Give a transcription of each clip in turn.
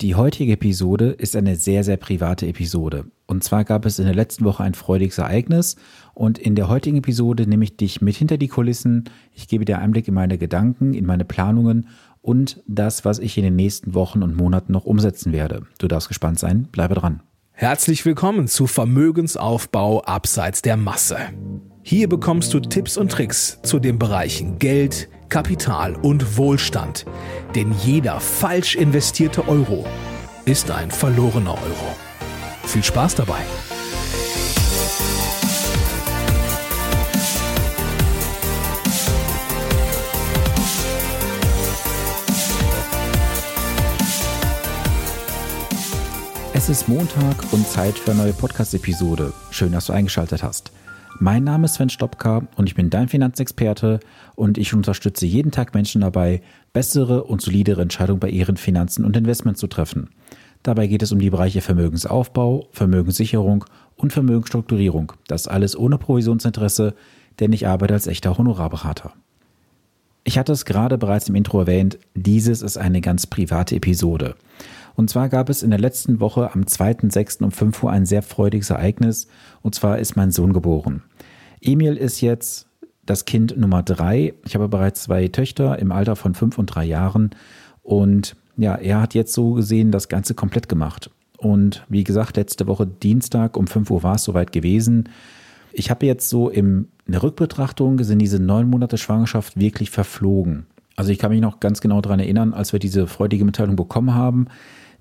Die heutige Episode ist eine sehr, sehr private Episode. Und zwar gab es in der letzten Woche ein freudiges Ereignis und in der heutigen Episode nehme ich dich mit hinter die Kulissen. Ich gebe dir Einblick in meine Gedanken, in meine Planungen und das, was ich in den nächsten Wochen und Monaten noch umsetzen werde. Du darfst gespannt sein, bleibe dran. Herzlich willkommen zu Vermögensaufbau abseits der Masse. Hier bekommst du Tipps und Tricks zu den Bereichen Geld, Kapital und Wohlstand. Denn jeder falsch investierte Euro ist ein verlorener Euro. Viel Spaß dabei! Es ist Montag und Zeit für eine neue Podcast-Episode. Schön, dass du eingeschaltet hast. Mein Name ist Sven Stopka und ich bin dein Finanzexperte und ich unterstütze jeden Tag Menschen dabei, bessere und solidere Entscheidungen bei ihren Finanzen und Investments zu treffen. Dabei geht es um die Bereiche Vermögensaufbau, Vermögenssicherung und Vermögensstrukturierung. Das alles ohne Provisionsinteresse, denn ich arbeite als echter Honorarberater. Ich hatte es gerade bereits im Intro erwähnt, dieses ist eine ganz private Episode. Und zwar gab es in der letzten Woche am 2.6. um 5 Uhr ein sehr freudiges Ereignis. Und zwar ist mein Sohn geboren. Emil ist jetzt das Kind Nummer drei. Ich habe bereits zwei Töchter im Alter von fünf und drei Jahren. Und ja, er hat jetzt so gesehen das Ganze komplett gemacht. Und wie gesagt, letzte Woche Dienstag um 5 Uhr war es soweit gewesen. Ich habe jetzt so im, in der Rückbetrachtung sind diese neun Monate Schwangerschaft wirklich verflogen. Also ich kann mich noch ganz genau daran erinnern, als wir diese freudige Mitteilung bekommen haben,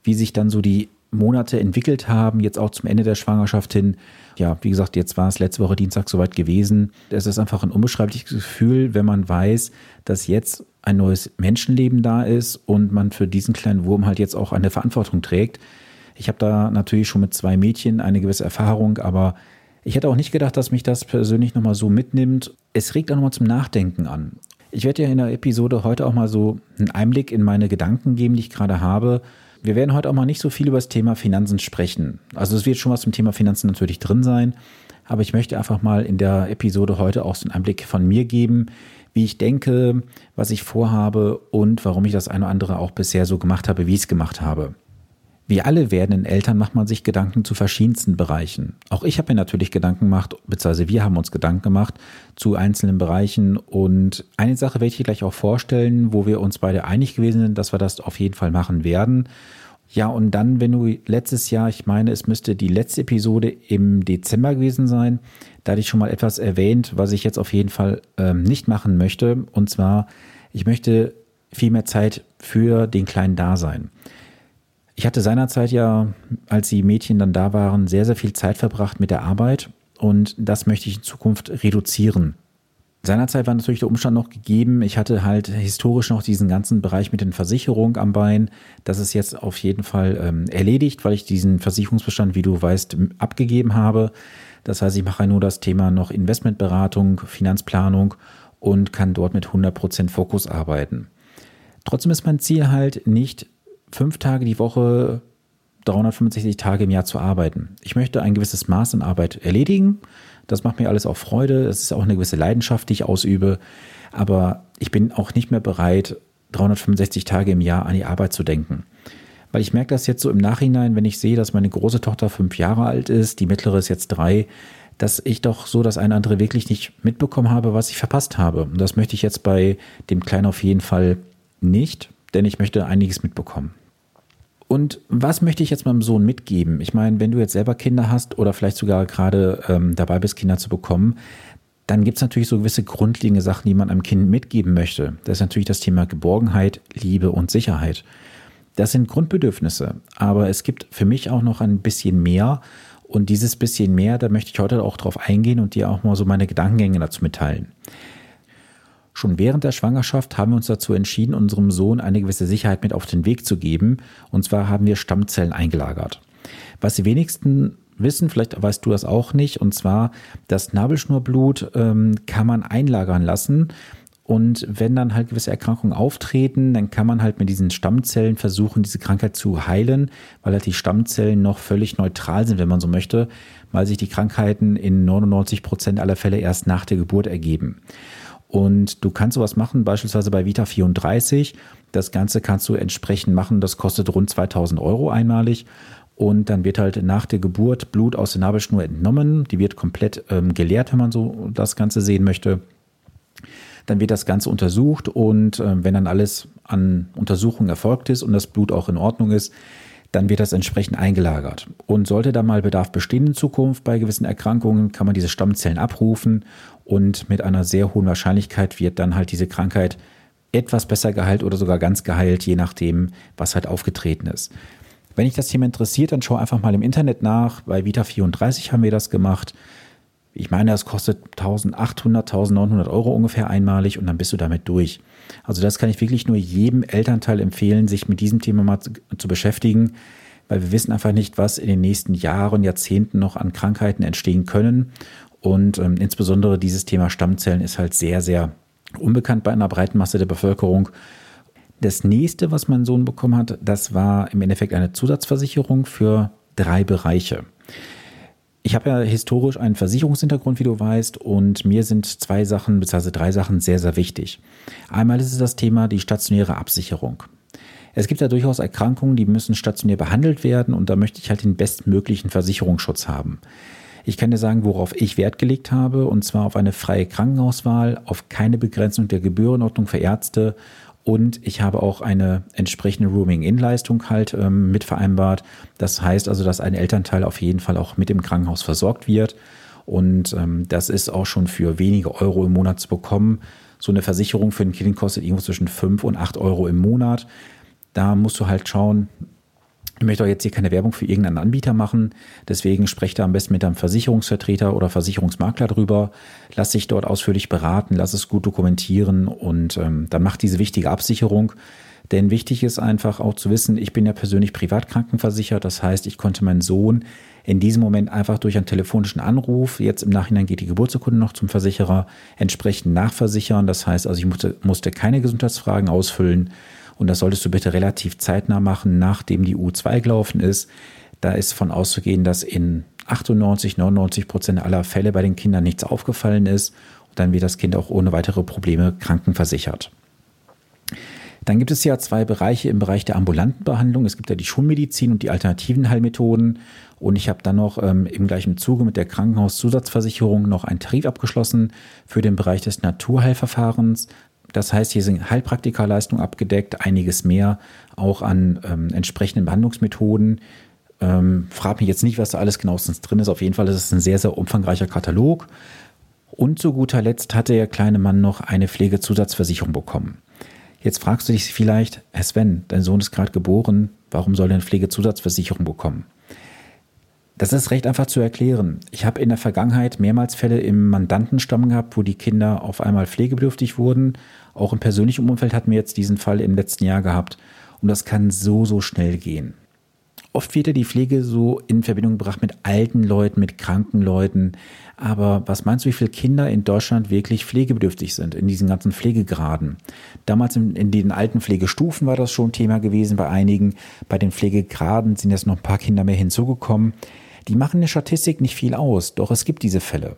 wie sich dann so die Monate entwickelt haben, jetzt auch zum Ende der Schwangerschaft hin. Ja, wie gesagt, jetzt war es letzte Woche Dienstag soweit gewesen. Es ist einfach ein unbeschreibliches Gefühl, wenn man weiß, dass jetzt ein neues Menschenleben da ist und man für diesen kleinen Wurm halt jetzt auch eine Verantwortung trägt. Ich habe da natürlich schon mit zwei Mädchen eine gewisse Erfahrung, aber ich hätte auch nicht gedacht, dass mich das persönlich nochmal so mitnimmt. Es regt auch nochmal zum Nachdenken an. Ich werde ja in der Episode heute auch mal so einen Einblick in meine Gedanken geben, die ich gerade habe wir werden heute auch mal nicht so viel über das Thema Finanzen sprechen. Also es wird schon was zum Thema Finanzen natürlich drin sein, aber ich möchte einfach mal in der Episode heute auch so einen Einblick von mir geben, wie ich denke, was ich vorhabe und warum ich das eine oder andere auch bisher so gemacht habe, wie ich es gemacht habe. Wie alle werdenden Eltern macht man sich Gedanken zu verschiedensten Bereichen. Auch ich habe mir natürlich Gedanken gemacht, beziehungsweise wir haben uns Gedanken gemacht zu einzelnen Bereichen. Und eine Sache werde ich gleich auch vorstellen, wo wir uns beide einig gewesen sind, dass wir das auf jeden Fall machen werden. Ja, und dann, wenn du letztes Jahr, ich meine, es müsste die letzte Episode im Dezember gewesen sein, da hatte ich schon mal etwas erwähnt, was ich jetzt auf jeden Fall ähm, nicht machen möchte. Und zwar, ich möchte viel mehr Zeit für den Kleinen da sein. Ich hatte seinerzeit ja, als die Mädchen dann da waren, sehr, sehr viel Zeit verbracht mit der Arbeit und das möchte ich in Zukunft reduzieren. Seinerzeit war natürlich der Umstand noch gegeben, ich hatte halt historisch noch diesen ganzen Bereich mit den Versicherungen am Bein. Das ist jetzt auf jeden Fall ähm, erledigt, weil ich diesen Versicherungsbestand, wie du weißt, abgegeben habe. Das heißt, ich mache nur das Thema noch Investmentberatung, Finanzplanung und kann dort mit 100% Fokus arbeiten. Trotzdem ist mein Ziel halt nicht fünf Tage die Woche 365 Tage im Jahr zu arbeiten. Ich möchte ein gewisses Maß an Arbeit erledigen. Das macht mir alles auch Freude. Es ist auch eine gewisse Leidenschaft, die ich ausübe. Aber ich bin auch nicht mehr bereit, 365 Tage im Jahr an die Arbeit zu denken. Weil ich merke das jetzt so im Nachhinein, wenn ich sehe, dass meine große Tochter fünf Jahre alt ist, die mittlere ist jetzt drei, dass ich doch so das eine andere wirklich nicht mitbekommen habe, was ich verpasst habe. Und das möchte ich jetzt bei dem Kleinen auf jeden Fall nicht denn ich möchte einiges mitbekommen. Und was möchte ich jetzt meinem Sohn mitgeben? Ich meine, wenn du jetzt selber Kinder hast oder vielleicht sogar gerade ähm, dabei bist, Kinder zu bekommen, dann gibt es natürlich so gewisse grundlegende Sachen, die man einem Kind mitgeben möchte. Das ist natürlich das Thema Geborgenheit, Liebe und Sicherheit. Das sind Grundbedürfnisse, aber es gibt für mich auch noch ein bisschen mehr. Und dieses bisschen mehr, da möchte ich heute auch drauf eingehen und dir auch mal so meine Gedankengänge dazu mitteilen. Schon während der Schwangerschaft haben wir uns dazu entschieden, unserem Sohn eine gewisse Sicherheit mit auf den Weg zu geben. Und zwar haben wir Stammzellen eingelagert. Was die wenigsten wissen, vielleicht weißt du das auch nicht, und zwar das Nabelschnurblut ähm, kann man einlagern lassen. Und wenn dann halt gewisse Erkrankungen auftreten, dann kann man halt mit diesen Stammzellen versuchen, diese Krankheit zu heilen, weil halt die Stammzellen noch völlig neutral sind, wenn man so möchte, weil sich die Krankheiten in 99 Prozent aller Fälle erst nach der Geburt ergeben. Und du kannst sowas machen, beispielsweise bei Vita 34. Das Ganze kannst du entsprechend machen. Das kostet rund 2000 Euro einmalig. Und dann wird halt nach der Geburt Blut aus der Nabelschnur entnommen. Die wird komplett ähm, geleert, wenn man so das Ganze sehen möchte. Dann wird das Ganze untersucht und äh, wenn dann alles an Untersuchungen erfolgt ist und das Blut auch in Ordnung ist, dann wird das entsprechend eingelagert. Und sollte da mal Bedarf bestehen in Zukunft bei gewissen Erkrankungen, kann man diese Stammzellen abrufen und mit einer sehr hohen Wahrscheinlichkeit wird dann halt diese Krankheit etwas besser geheilt oder sogar ganz geheilt, je nachdem, was halt aufgetreten ist. Wenn dich das Thema interessiert, dann schau einfach mal im Internet nach. Bei Vita34 haben wir das gemacht. Ich meine, das kostet 1800, 1900 Euro ungefähr einmalig und dann bist du damit durch. Also das kann ich wirklich nur jedem Elternteil empfehlen, sich mit diesem Thema mal zu, zu beschäftigen, weil wir wissen einfach nicht, was in den nächsten Jahren, Jahrzehnten noch an Krankheiten entstehen können. Und ähm, insbesondere dieses Thema Stammzellen ist halt sehr, sehr unbekannt bei einer breiten Masse der Bevölkerung. Das nächste, was mein Sohn bekommen hat, das war im Endeffekt eine Zusatzversicherung für drei Bereiche. Ich habe ja historisch einen Versicherungshintergrund, wie du weißt, und mir sind zwei Sachen bzw. drei Sachen sehr, sehr wichtig. Einmal ist es das Thema die stationäre Absicherung. Es gibt ja durchaus Erkrankungen, die müssen stationär behandelt werden und da möchte ich halt den bestmöglichen Versicherungsschutz haben. Ich kann dir sagen, worauf ich Wert gelegt habe, und zwar auf eine freie Krankenhauswahl, auf keine Begrenzung der Gebührenordnung für Ärzte und ich habe auch eine entsprechende Rooming-In-Leistung halt ähm, mit vereinbart. Das heißt also, dass ein Elternteil auf jeden Fall auch mit im Krankenhaus versorgt wird. Und ähm, das ist auch schon für wenige Euro im Monat zu bekommen. So eine Versicherung für ein Kind kostet irgendwo zwischen 5 und 8 Euro im Monat. Da musst du halt schauen, ich möchte auch jetzt hier keine Werbung für irgendeinen Anbieter machen. Deswegen sprecht da am besten mit einem Versicherungsvertreter oder Versicherungsmakler drüber. Lass dich dort ausführlich beraten, lass es gut dokumentieren und ähm, dann macht diese wichtige Absicherung. Denn wichtig ist einfach auch zu wissen, ich bin ja persönlich privat krankenversichert. Das heißt, ich konnte meinen Sohn in diesem Moment einfach durch einen telefonischen Anruf, jetzt im Nachhinein geht die Geburtsurkunde noch zum Versicherer, entsprechend nachversichern. Das heißt also, ich musste, musste keine Gesundheitsfragen ausfüllen und das solltest du bitte relativ zeitnah machen, nachdem die U2 gelaufen ist. Da ist von auszugehen, dass in 98, 99 Prozent aller Fälle bei den Kindern nichts aufgefallen ist. Und dann wird das Kind auch ohne weitere Probleme krankenversichert. Dann gibt es ja zwei Bereiche im Bereich der ambulanten Behandlung. Es gibt ja die Schulmedizin und die alternativen Heilmethoden. Und ich habe dann noch ähm, im gleichen Zuge mit der Krankenhauszusatzversicherung noch einen Tarif abgeschlossen für den Bereich des Naturheilverfahrens. Das heißt, hier sind Heilpraktikerleistungen abgedeckt, einiges mehr, auch an ähm, entsprechenden Behandlungsmethoden. Ähm, frag mich jetzt nicht, was da alles genauestens drin ist. Auf jeden Fall ist es ein sehr, sehr umfangreicher Katalog. Und zu guter Letzt hat der kleine Mann noch eine Pflegezusatzversicherung bekommen. Jetzt fragst du dich vielleicht, Herr Sven, dein Sohn ist gerade geboren, warum soll er eine Pflegezusatzversicherung bekommen? Das ist recht einfach zu erklären. Ich habe in der Vergangenheit mehrmals Fälle im Mandantenstamm gehabt, wo die Kinder auf einmal pflegebedürftig wurden. Auch im persönlichen Umfeld hatten wir jetzt diesen Fall im letzten Jahr gehabt. Und das kann so, so schnell gehen. Oft wird ja die Pflege so in Verbindung gebracht mit alten Leuten, mit kranken Leuten. Aber was meinst du, wie viele Kinder in Deutschland wirklich pflegebedürftig sind in diesen ganzen Pflegegraden? Damals in, in den alten Pflegestufen war das schon Thema gewesen bei einigen. Bei den Pflegegraden sind jetzt noch ein paar Kinder mehr hinzugekommen. Die machen eine Statistik nicht viel aus, doch es gibt diese Fälle.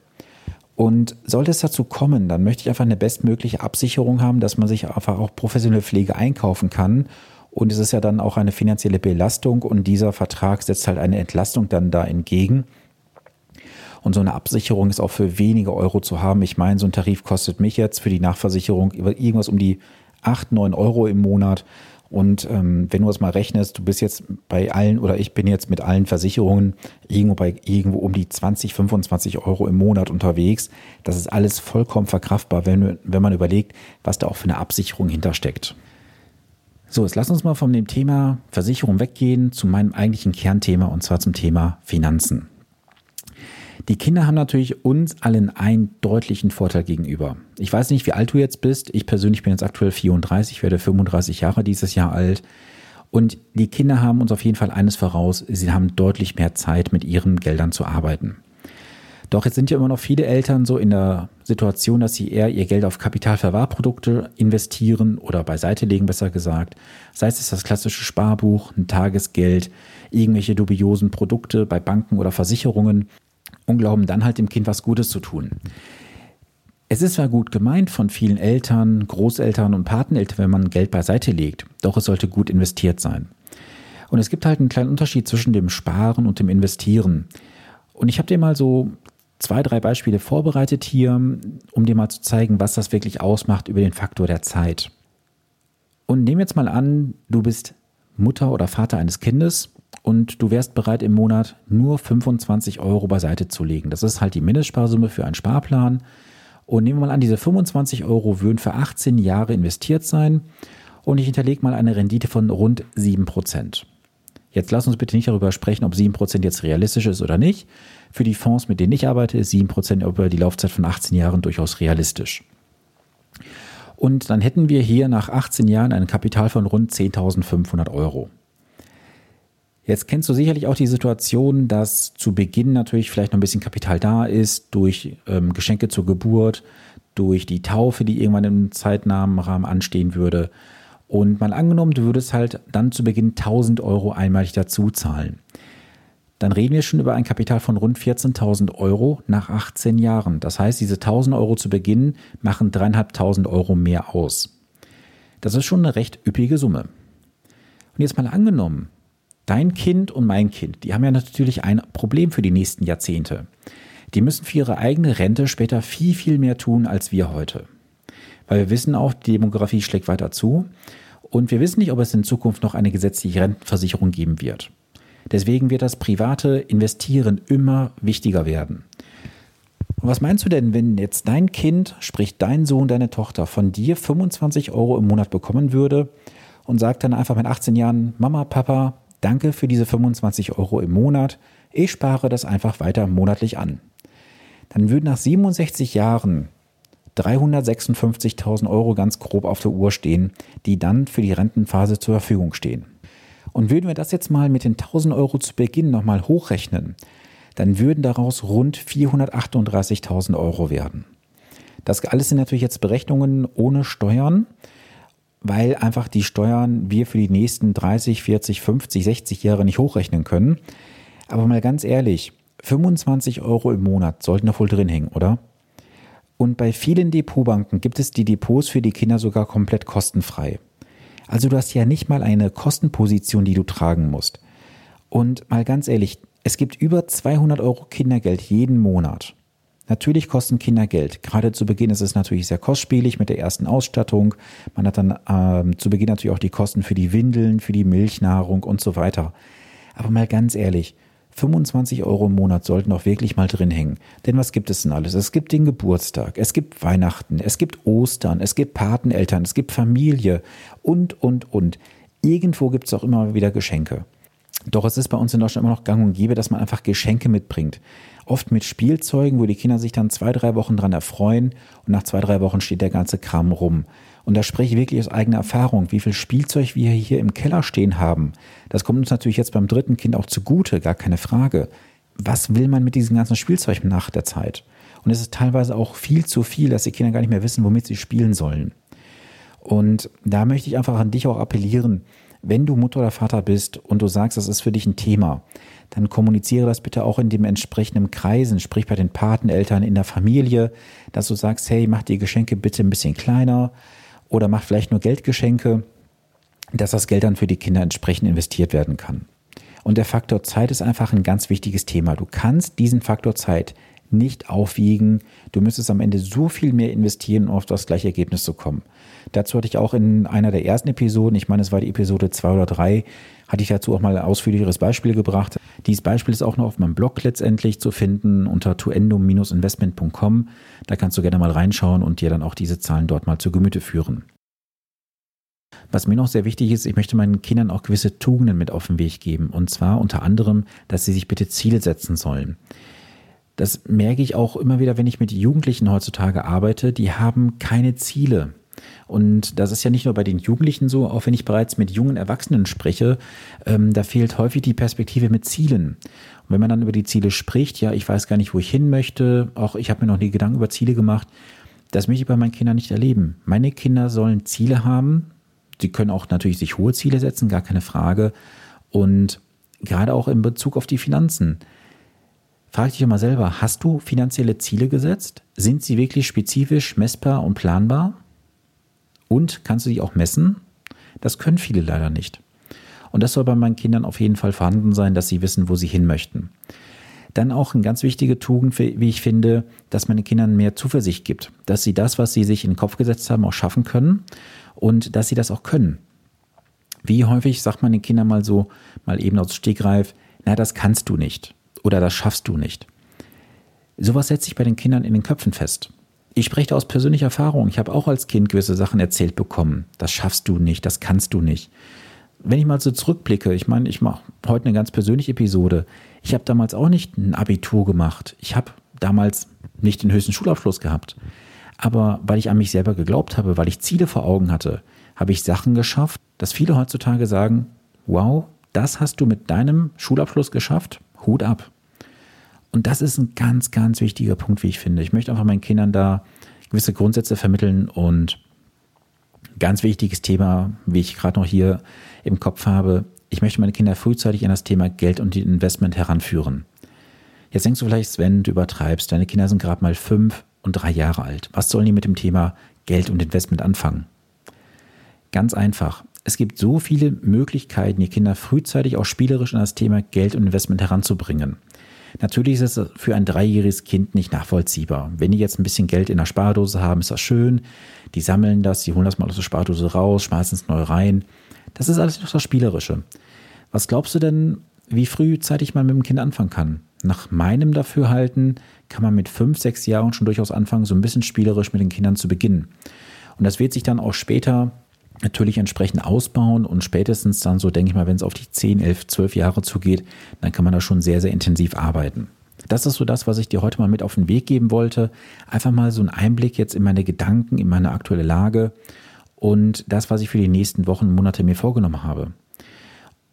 Und sollte es dazu kommen, dann möchte ich einfach eine bestmögliche Absicherung haben, dass man sich einfach auch professionelle Pflege einkaufen kann. Und es ist ja dann auch eine finanzielle Belastung und dieser Vertrag setzt halt eine Entlastung dann da entgegen. Und so eine Absicherung ist auch für wenige Euro zu haben. Ich meine, so ein Tarif kostet mich jetzt für die Nachversicherung irgendwas um die 8, 9 Euro im Monat. Und ähm, wenn du das mal rechnest, du bist jetzt bei allen oder ich bin jetzt mit allen Versicherungen irgendwo bei irgendwo um die 20, 25 Euro im Monat unterwegs. Das ist alles vollkommen verkraftbar, wenn, wenn man überlegt, was da auch für eine Absicherung hintersteckt. So, jetzt lass uns mal von dem Thema Versicherung weggehen zu meinem eigentlichen Kernthema und zwar zum Thema Finanzen. Die Kinder haben natürlich uns allen einen deutlichen Vorteil gegenüber. Ich weiß nicht, wie alt du jetzt bist. Ich persönlich bin jetzt aktuell 34, werde 35 Jahre dieses Jahr alt. Und die Kinder haben uns auf jeden Fall eines voraus. Sie haben deutlich mehr Zeit, mit ihren Geldern zu arbeiten. Doch jetzt sind ja immer noch viele Eltern so in der Situation, dass sie eher ihr Geld auf Kapitalverwahrprodukte investieren oder beiseite legen, besser gesagt. Sei es das klassische Sparbuch, ein Tagesgeld, irgendwelche dubiosen Produkte bei Banken oder Versicherungen und glauben dann halt dem Kind was Gutes zu tun. Es ist zwar gut gemeint von vielen Eltern, Großeltern und Pateneltern, wenn man Geld beiseite legt, doch es sollte gut investiert sein. Und es gibt halt einen kleinen Unterschied zwischen dem Sparen und dem Investieren. Und ich habe dir mal so zwei, drei Beispiele vorbereitet hier, um dir mal zu zeigen, was das wirklich ausmacht über den Faktor der Zeit. Und nehmen jetzt mal an, du bist Mutter oder Vater eines Kindes und du wärst bereit im Monat nur 25 Euro beiseite zu legen. Das ist halt die Mindestsparsumme für einen Sparplan. Und nehmen wir mal an, diese 25 Euro würden für 18 Jahre investiert sein und ich hinterlege mal eine Rendite von rund 7%. Jetzt lass uns bitte nicht darüber sprechen, ob 7% jetzt realistisch ist oder nicht. Für die Fonds, mit denen ich arbeite, ist 7% über die Laufzeit von 18 Jahren durchaus realistisch. Und dann hätten wir hier nach 18 Jahren ein Kapital von rund 10.500 Euro. Jetzt kennst du sicherlich auch die Situation, dass zu Beginn natürlich vielleicht noch ein bisschen Kapital da ist durch ähm, Geschenke zur Geburt, durch die Taufe, die irgendwann im zeitnahen anstehen würde. Und mal angenommen, du würdest halt dann zu Beginn 1000 Euro einmalig dazu zahlen. Dann reden wir schon über ein Kapital von rund 14.000 Euro nach 18 Jahren. Das heißt, diese 1000 Euro zu Beginn machen dreieinhalbtausend Euro mehr aus. Das ist schon eine recht üppige Summe. Und jetzt mal angenommen, Dein Kind und mein Kind, die haben ja natürlich ein Problem für die nächsten Jahrzehnte. Die müssen für ihre eigene Rente später viel, viel mehr tun als wir heute. Weil wir wissen auch, die Demografie schlägt weiter zu und wir wissen nicht, ob es in Zukunft noch eine gesetzliche Rentenversicherung geben wird. Deswegen wird das private Investieren immer wichtiger werden. Und was meinst du denn, wenn jetzt dein Kind, sprich dein Sohn, deine Tochter, von dir 25 Euro im Monat bekommen würde und sagt dann einfach mit 18 Jahren, Mama, Papa, Danke für diese 25 Euro im Monat. Ich spare das einfach weiter monatlich an. Dann würden nach 67 Jahren 356.000 Euro ganz grob auf der Uhr stehen, die dann für die Rentenphase zur Verfügung stehen. Und würden wir das jetzt mal mit den 1000 Euro zu Beginn nochmal hochrechnen, dann würden daraus rund 438.000 Euro werden. Das alles sind natürlich jetzt Berechnungen ohne Steuern weil einfach die Steuern wir für die nächsten 30, 40, 50, 60 Jahre nicht hochrechnen können. Aber mal ganz ehrlich, 25 Euro im Monat sollten doch wohl drin hängen, oder? Und bei vielen Depotbanken gibt es die Depots für die Kinder sogar komplett kostenfrei. Also du hast ja nicht mal eine Kostenposition, die du tragen musst. Und mal ganz ehrlich, es gibt über 200 Euro Kindergeld jeden Monat. Natürlich kosten Kinder Geld. Gerade zu Beginn ist es natürlich sehr kostspielig mit der ersten Ausstattung. Man hat dann ähm, zu Beginn natürlich auch die Kosten für die Windeln, für die Milchnahrung und so weiter. Aber mal ganz ehrlich, 25 Euro im Monat sollten auch wirklich mal drin hängen. Denn was gibt es denn alles? Es gibt den Geburtstag, es gibt Weihnachten, es gibt Ostern, es gibt Pateneltern, es gibt Familie und, und, und. Irgendwo gibt es auch immer wieder Geschenke. Doch es ist bei uns in Deutschland immer noch gang und gäbe, dass man einfach Geschenke mitbringt oft mit Spielzeugen, wo die Kinder sich dann zwei, drei Wochen dran erfreuen und nach zwei, drei Wochen steht der ganze Kram rum. Und da spreche ich wirklich aus eigener Erfahrung, wie viel Spielzeug wir hier im Keller stehen haben. Das kommt uns natürlich jetzt beim dritten Kind auch zugute, gar keine Frage. Was will man mit diesem ganzen Spielzeug nach der Zeit? Und es ist teilweise auch viel zu viel, dass die Kinder gar nicht mehr wissen, womit sie spielen sollen. Und da möchte ich einfach an dich auch appellieren, wenn du Mutter oder Vater bist und du sagst, das ist für dich ein Thema, dann kommuniziere das bitte auch in dem entsprechenden Kreisen, sprich bei den Pateneltern in der Familie, dass du sagst, hey, mach die Geschenke bitte ein bisschen kleiner oder mach vielleicht nur Geldgeschenke, dass das Geld dann für die Kinder entsprechend investiert werden kann. Und der Faktor Zeit ist einfach ein ganz wichtiges Thema. Du kannst diesen Faktor Zeit nicht aufwiegen. Du müsstest am Ende so viel mehr investieren, um auf das gleiche Ergebnis zu kommen. Dazu hatte ich auch in einer der ersten Episoden, ich meine, es war die Episode zwei oder drei, hatte ich dazu auch mal ein ausführlicheres Beispiel gebracht. Dieses Beispiel ist auch noch auf meinem Blog letztendlich zu finden unter tuendum-investment.com. Da kannst du gerne mal reinschauen und dir dann auch diese Zahlen dort mal zu Gemüte führen. Was mir noch sehr wichtig ist, ich möchte meinen Kindern auch gewisse Tugenden mit auf den Weg geben. Und zwar unter anderem, dass sie sich bitte Ziele setzen sollen. Das merke ich auch immer wieder, wenn ich mit Jugendlichen heutzutage arbeite. Die haben keine Ziele. Und das ist ja nicht nur bei den Jugendlichen so, auch wenn ich bereits mit jungen Erwachsenen spreche, ähm, da fehlt häufig die Perspektive mit Zielen. Und wenn man dann über die Ziele spricht, ja, ich weiß gar nicht, wo ich hin möchte, auch ich habe mir noch nie Gedanken über Ziele gemacht, das möchte ich bei meinen Kindern nicht erleben. Meine Kinder sollen Ziele haben. Sie können auch natürlich sich hohe Ziele setzen, gar keine Frage. Und gerade auch in Bezug auf die Finanzen. Frag dich mal selber, hast du finanzielle Ziele gesetzt? Sind sie wirklich spezifisch, messbar und planbar? Und kannst du die auch messen? Das können viele leider nicht. Und das soll bei meinen Kindern auf jeden Fall vorhanden sein, dass sie wissen, wo sie hin möchten. Dann auch eine ganz wichtige Tugend, wie ich finde, dass man den Kindern mehr Zuversicht gibt, dass sie das, was sie sich in den Kopf gesetzt haben, auch schaffen können und dass sie das auch können. Wie häufig sagt man den Kindern mal so, mal eben aus Stegreif, na, das kannst du nicht oder das schaffst du nicht. Sowas setzt sich bei den Kindern in den Köpfen fest. Ich spreche da aus persönlicher Erfahrung. Ich habe auch als Kind gewisse Sachen erzählt bekommen. Das schaffst du nicht, das kannst du nicht. Wenn ich mal so zurückblicke, ich meine, ich mache heute eine ganz persönliche Episode. Ich habe damals auch nicht ein Abitur gemacht. Ich habe damals nicht den höchsten Schulabschluss gehabt. Aber weil ich an mich selber geglaubt habe, weil ich Ziele vor Augen hatte, habe ich Sachen geschafft, dass viele heutzutage sagen, wow, das hast du mit deinem Schulabschluss geschafft, Hut ab. Und das ist ein ganz, ganz wichtiger Punkt, wie ich finde. Ich möchte einfach meinen Kindern da gewisse Grundsätze vermitteln und ganz wichtiges Thema, wie ich gerade noch hier im Kopf habe, ich möchte meine Kinder frühzeitig an das Thema Geld und Investment heranführen. Jetzt denkst du vielleicht, Sven, du übertreibst, deine Kinder sind gerade mal fünf und drei Jahre alt. Was sollen die mit dem Thema Geld und Investment anfangen? Ganz einfach. Es gibt so viele Möglichkeiten, die Kinder frühzeitig auch spielerisch an das Thema Geld und Investment heranzubringen. Natürlich ist es für ein dreijähriges Kind nicht nachvollziehbar. Wenn die jetzt ein bisschen Geld in der Spardose haben, ist das schön. Die sammeln das, die holen das mal aus der Spardose raus, schmeißen es neu rein. Das ist alles noch das Spielerische. Was glaubst du denn, wie frühzeitig man mit dem Kind anfangen kann? Nach meinem Dafürhalten kann man mit fünf, sechs Jahren schon durchaus anfangen, so ein bisschen spielerisch mit den Kindern zu beginnen. Und das wird sich dann auch später natürlich entsprechend ausbauen und spätestens dann so, denke ich mal, wenn es auf die 10, 11, 12 Jahre zugeht, dann kann man da schon sehr, sehr intensiv arbeiten. Das ist so das, was ich dir heute mal mit auf den Weg geben wollte. Einfach mal so einen Einblick jetzt in meine Gedanken, in meine aktuelle Lage und das, was ich für die nächsten Wochen und Monate mir vorgenommen habe.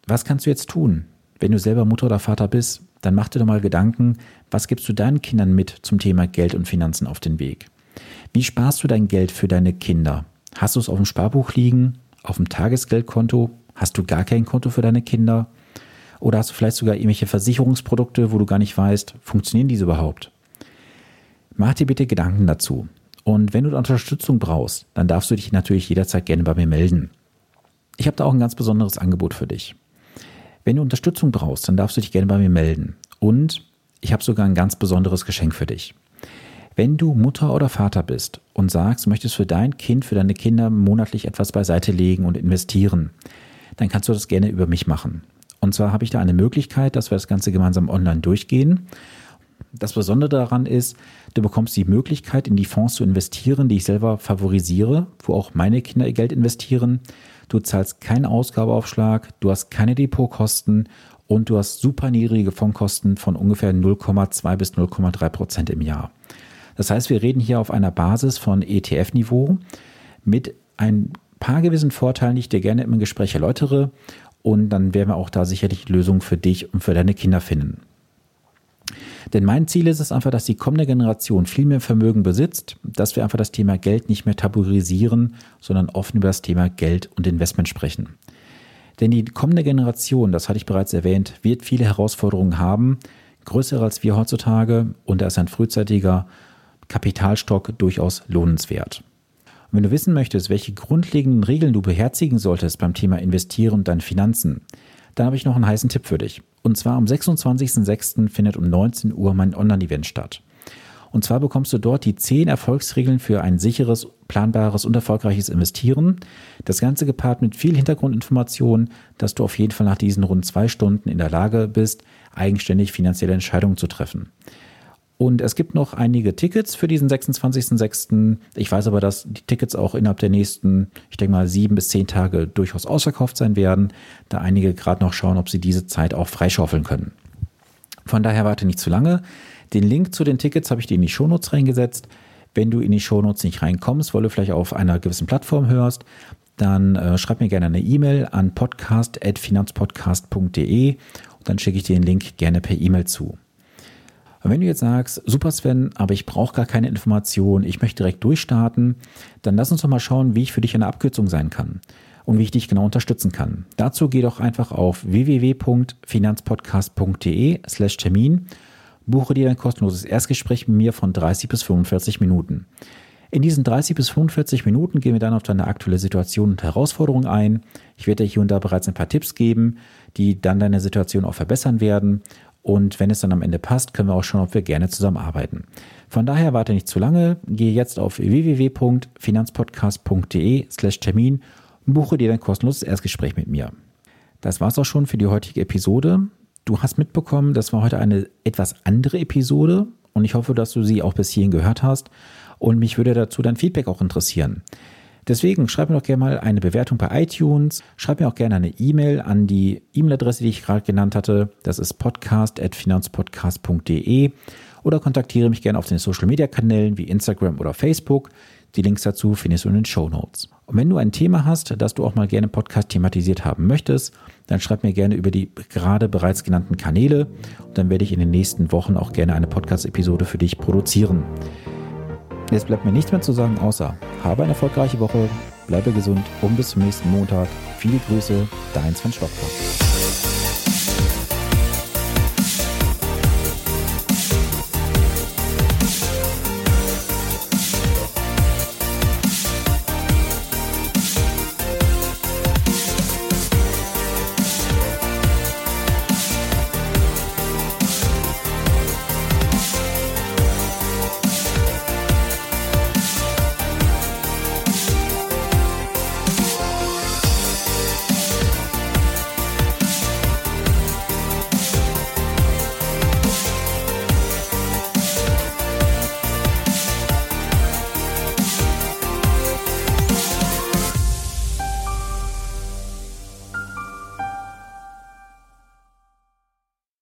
Was kannst du jetzt tun? Wenn du selber Mutter oder Vater bist, dann mach dir doch mal Gedanken, was gibst du deinen Kindern mit zum Thema Geld und Finanzen auf den Weg? Wie sparst du dein Geld für deine Kinder? Hast du es auf dem Sparbuch liegen, auf dem Tagesgeldkonto? Hast du gar kein Konto für deine Kinder? Oder hast du vielleicht sogar irgendwelche Versicherungsprodukte, wo du gar nicht weißt, funktionieren diese überhaupt? Mach dir bitte Gedanken dazu. Und wenn du Unterstützung brauchst, dann darfst du dich natürlich jederzeit gerne bei mir melden. Ich habe da auch ein ganz besonderes Angebot für dich. Wenn du Unterstützung brauchst, dann darfst du dich gerne bei mir melden. Und ich habe sogar ein ganz besonderes Geschenk für dich. Wenn du Mutter oder Vater bist und sagst, möchtest für dein Kind, für deine Kinder monatlich etwas beiseite legen und investieren, dann kannst du das gerne über mich machen. Und zwar habe ich da eine Möglichkeit, dass wir das Ganze gemeinsam online durchgehen. Das Besondere daran ist, du bekommst die Möglichkeit, in die Fonds zu investieren, die ich selber favorisiere, wo auch meine Kinder ihr Geld investieren. Du zahlst keinen Ausgabeaufschlag, du hast keine Depotkosten und du hast super niedrige Fondskosten von ungefähr 0,2 bis 0,3 Prozent im Jahr. Das heißt, wir reden hier auf einer Basis von ETF-Niveau mit ein paar gewissen Vorteilen, die ich dir gerne im Gespräch erläutere. Und dann werden wir auch da sicherlich Lösungen für dich und für deine Kinder finden. Denn mein Ziel ist es einfach, dass die kommende Generation viel mehr Vermögen besitzt, dass wir einfach das Thema Geld nicht mehr tabuisieren, sondern offen über das Thema Geld und Investment sprechen. Denn die kommende Generation, das hatte ich bereits erwähnt, wird viele Herausforderungen haben, größere als wir heutzutage, und da ist ein frühzeitiger Kapitalstock durchaus lohnenswert. Und wenn du wissen möchtest, welche grundlegenden Regeln du beherzigen solltest beim Thema Investieren und deinen Finanzen, dann habe ich noch einen heißen Tipp für dich. Und zwar am 26.06. findet um 19 Uhr mein Online-Event statt. Und zwar bekommst du dort die 10 Erfolgsregeln für ein sicheres, planbares und erfolgreiches Investieren. Das Ganze gepaart mit viel Hintergrundinformationen, dass du auf jeden Fall nach diesen rund zwei Stunden in der Lage bist, eigenständig finanzielle Entscheidungen zu treffen. Und es gibt noch einige Tickets für diesen 26.06. Ich weiß aber, dass die Tickets auch innerhalb der nächsten, ich denke mal, sieben bis zehn Tage durchaus ausverkauft sein werden, da einige gerade noch schauen, ob sie diese Zeit auch freischaufeln können. Von daher warte nicht zu lange. Den Link zu den Tickets habe ich dir in die Shownotes reingesetzt. Wenn du in die Shownotes nicht reinkommst, weil du vielleicht auf einer gewissen Plattform hörst, dann äh, schreib mir gerne eine E-Mail an podcast.finanzpodcast.de und dann schicke ich dir den Link gerne per E-Mail zu. Und wenn du jetzt sagst, super Sven, aber ich brauche gar keine Information, ich möchte direkt durchstarten, dann lass uns doch mal schauen, wie ich für dich eine Abkürzung sein kann und wie ich dich genau unterstützen kann. Dazu geh doch einfach auf www.finanzpodcast.de slash Termin, buche dir ein kostenloses Erstgespräch mit mir von 30 bis 45 Minuten. In diesen 30 bis 45 Minuten gehen wir dann auf deine aktuelle Situation und Herausforderung ein. Ich werde dir hier und da bereits ein paar Tipps geben, die dann deine Situation auch verbessern werden. Und wenn es dann am Ende passt, können wir auch schauen, ob wir gerne zusammenarbeiten. Von daher warte nicht zu lange, gehe jetzt auf www.finanzpodcast.de slash Termin und buche dir dein kostenloses Erstgespräch mit mir. Das war's auch schon für die heutige Episode. Du hast mitbekommen, das war heute eine etwas andere Episode und ich hoffe, dass du sie auch bis hierhin gehört hast und mich würde dazu dein Feedback auch interessieren. Deswegen schreib mir doch gerne mal eine Bewertung bei iTunes, schreib mir auch gerne eine E-Mail an die E-Mail-Adresse, die ich gerade genannt hatte. Das ist podcast.finanzpodcast.de oder kontaktiere mich gerne auf den Social-Media-Kanälen wie Instagram oder Facebook. Die Links dazu findest du in den Show Notes. Und wenn du ein Thema hast, das du auch mal gerne im Podcast thematisiert haben möchtest, dann schreib mir gerne über die gerade bereits genannten Kanäle und dann werde ich in den nächsten Wochen auch gerne eine Podcast-Episode für dich produzieren. Jetzt bleibt mir nichts mehr zu sagen, außer habe eine erfolgreiche Woche, bleibe gesund und bis zum nächsten Montag. Viele Grüße, dein Sven Stockmann.